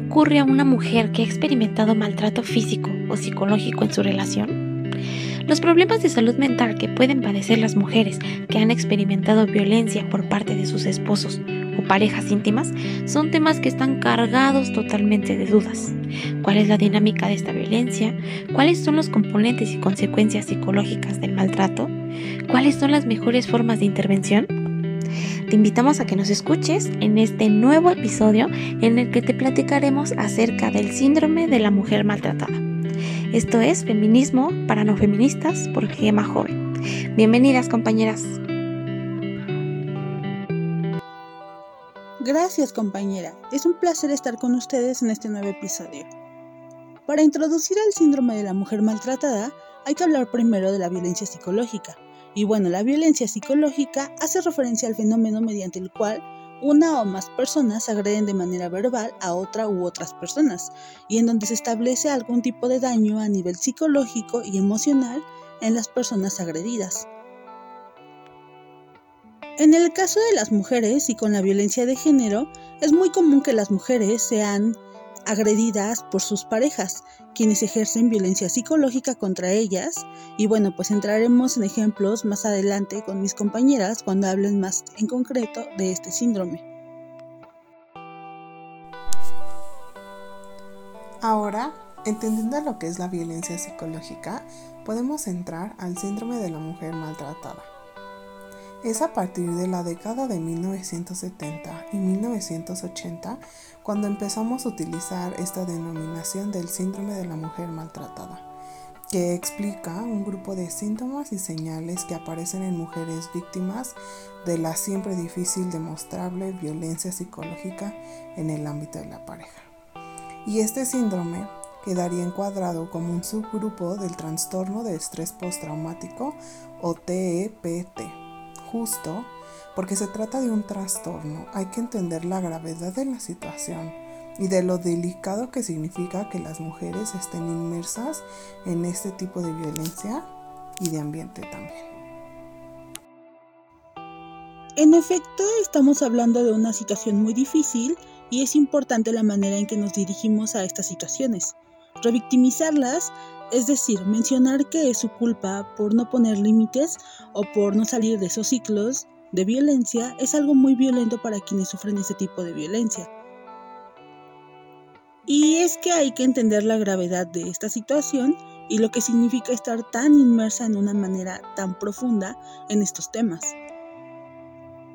ocurre a una mujer que ha experimentado maltrato físico o psicológico en su relación? Los problemas de salud mental que pueden padecer las mujeres que han experimentado violencia por parte de sus esposos o parejas íntimas son temas que están cargados totalmente de dudas. ¿Cuál es la dinámica de esta violencia? ¿Cuáles son los componentes y consecuencias psicológicas del maltrato? ¿Cuáles son las mejores formas de intervención? Te invitamos a que nos escuches en este nuevo episodio en el que te platicaremos acerca del síndrome de la mujer maltratada. Esto es Feminismo para no feministas por Gema Joven. Bienvenidas compañeras. Gracias compañera, es un placer estar con ustedes en este nuevo episodio. Para introducir al síndrome de la mujer maltratada, hay que hablar primero de la violencia psicológica. Y bueno, la violencia psicológica hace referencia al fenómeno mediante el cual una o más personas agreden de manera verbal a otra u otras personas, y en donde se establece algún tipo de daño a nivel psicológico y emocional en las personas agredidas. En el caso de las mujeres y con la violencia de género, es muy común que las mujeres sean agredidas por sus parejas, quienes ejercen violencia psicológica contra ellas. Y bueno, pues entraremos en ejemplos más adelante con mis compañeras cuando hablen más en concreto de este síndrome. Ahora, entendiendo lo que es la violencia psicológica, podemos entrar al síndrome de la mujer maltratada. Es a partir de la década de 1970 y 1980 cuando empezamos a utilizar esta denominación del síndrome de la mujer maltratada, que explica un grupo de síntomas y señales que aparecen en mujeres víctimas de la siempre difícil demostrable violencia psicológica en el ámbito de la pareja. Y este síndrome quedaría encuadrado como un subgrupo del trastorno de estrés postraumático o TEPT justo porque se trata de un trastorno, hay que entender la gravedad de la situación y de lo delicado que significa que las mujeres estén inmersas en este tipo de violencia y de ambiente también. En efecto, estamos hablando de una situación muy difícil y es importante la manera en que nos dirigimos a estas situaciones. Revictimizarlas es decir, mencionar que es su culpa por no poner límites o por no salir de esos ciclos de violencia es algo muy violento para quienes sufren ese tipo de violencia. Y es que hay que entender la gravedad de esta situación y lo que significa estar tan inmersa en una manera tan profunda en estos temas.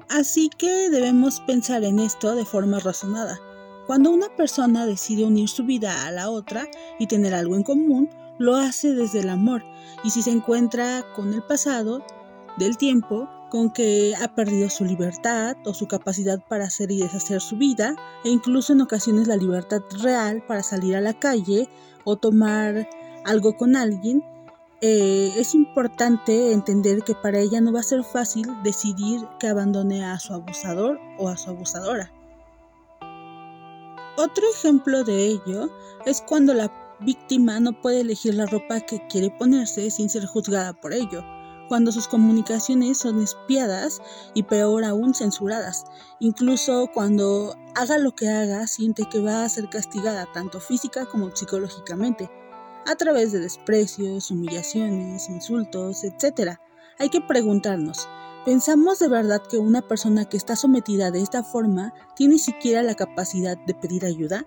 Así que debemos pensar en esto de forma razonada. Cuando una persona decide unir su vida a la otra y tener algo en común, lo hace desde el amor y si se encuentra con el pasado del tiempo, con que ha perdido su libertad o su capacidad para hacer y deshacer su vida, e incluso en ocasiones la libertad real para salir a la calle o tomar algo con alguien, eh, es importante entender que para ella no va a ser fácil decidir que abandone a su abusador o a su abusadora. Otro ejemplo de ello es cuando la víctima no puede elegir la ropa que quiere ponerse sin ser juzgada por ello, cuando sus comunicaciones son espiadas y peor aún censuradas. Incluso cuando haga lo que haga, siente que va a ser castigada tanto física como psicológicamente, a través de desprecios, humillaciones, insultos, etc. Hay que preguntarnos, ¿pensamos de verdad que una persona que está sometida de esta forma tiene siquiera la capacidad de pedir ayuda?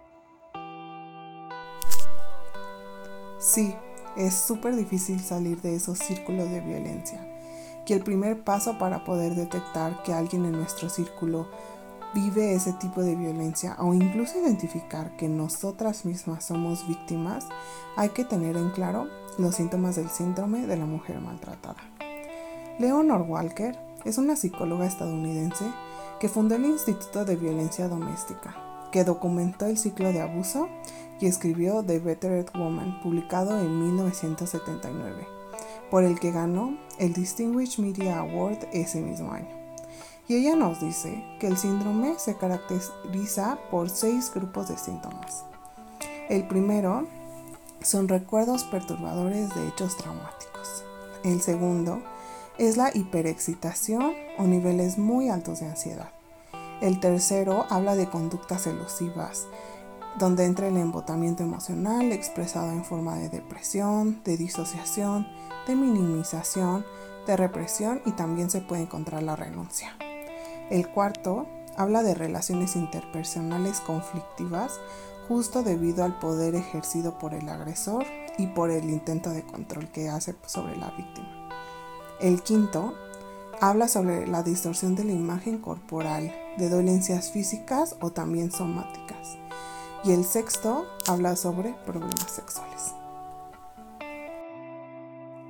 Sí, es súper difícil salir de esos círculos de violencia. Que el primer paso para poder detectar que alguien en nuestro círculo vive ese tipo de violencia o incluso identificar que nosotras mismas somos víctimas, hay que tener en claro los síntomas del síndrome de la mujer maltratada. Leonor Walker es una psicóloga estadounidense que fundó el Instituto de Violencia Doméstica, que documentó el ciclo de abuso y escribió The Bettered Woman, publicado en 1979, por el que ganó el Distinguished Media Award ese mismo año. Y ella nos dice que el síndrome se caracteriza por seis grupos de síntomas. El primero son recuerdos perturbadores de hechos traumáticos. El segundo es la hiperexcitación o niveles muy altos de ansiedad. El tercero habla de conductas elusivas donde entra el embotamiento emocional expresado en forma de depresión, de disociación, de minimización, de represión y también se puede encontrar la renuncia. El cuarto habla de relaciones interpersonales conflictivas justo debido al poder ejercido por el agresor y por el intento de control que hace sobre la víctima. El quinto habla sobre la distorsión de la imagen corporal, de dolencias físicas o también somáticas. Y el sexto habla sobre problemas sexuales.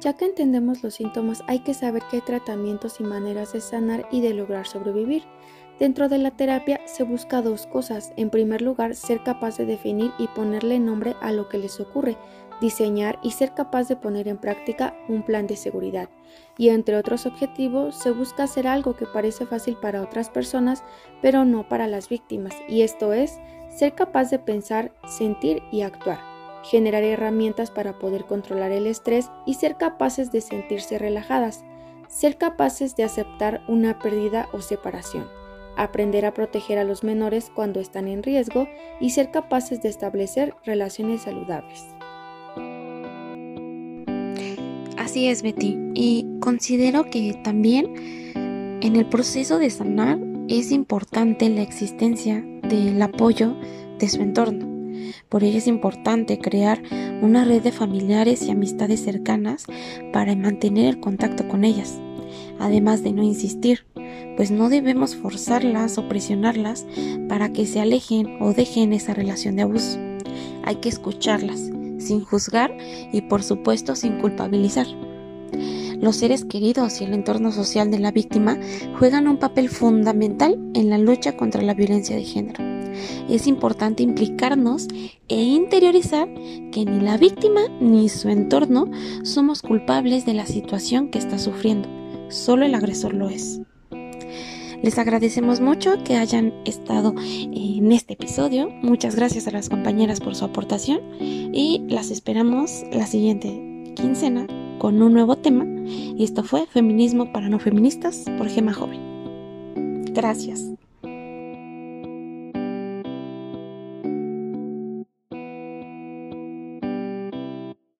Ya que entendemos los síntomas, hay que saber que hay tratamientos y maneras de sanar y de lograr sobrevivir. Dentro de la terapia se busca dos cosas. En primer lugar, ser capaz de definir y ponerle nombre a lo que les ocurre, diseñar y ser capaz de poner en práctica un plan de seguridad. Y entre otros objetivos, se busca hacer algo que parece fácil para otras personas, pero no para las víctimas, y esto es ser capaz de pensar, sentir y actuar generar herramientas para poder controlar el estrés y ser capaces de sentirse relajadas, ser capaces de aceptar una pérdida o separación, aprender a proteger a los menores cuando están en riesgo y ser capaces de establecer relaciones saludables. Así es, Betty. Y considero que también en el proceso de sanar es importante la existencia del apoyo de su entorno. Por ello es importante crear una red de familiares y amistades cercanas para mantener el contacto con ellas, además de no insistir, pues no debemos forzarlas o presionarlas para que se alejen o dejen esa relación de abuso. Hay que escucharlas, sin juzgar y por supuesto sin culpabilizar. Los seres queridos y el entorno social de la víctima juegan un papel fundamental en la lucha contra la violencia de género es importante implicarnos e interiorizar que ni la víctima ni su entorno somos culpables de la situación que está sufriendo, solo el agresor lo es. Les agradecemos mucho que hayan estado en este episodio. Muchas gracias a las compañeras por su aportación y las esperamos la siguiente quincena con un nuevo tema. Y esto fue Feminismo para no feministas por Gema Joven. Gracias.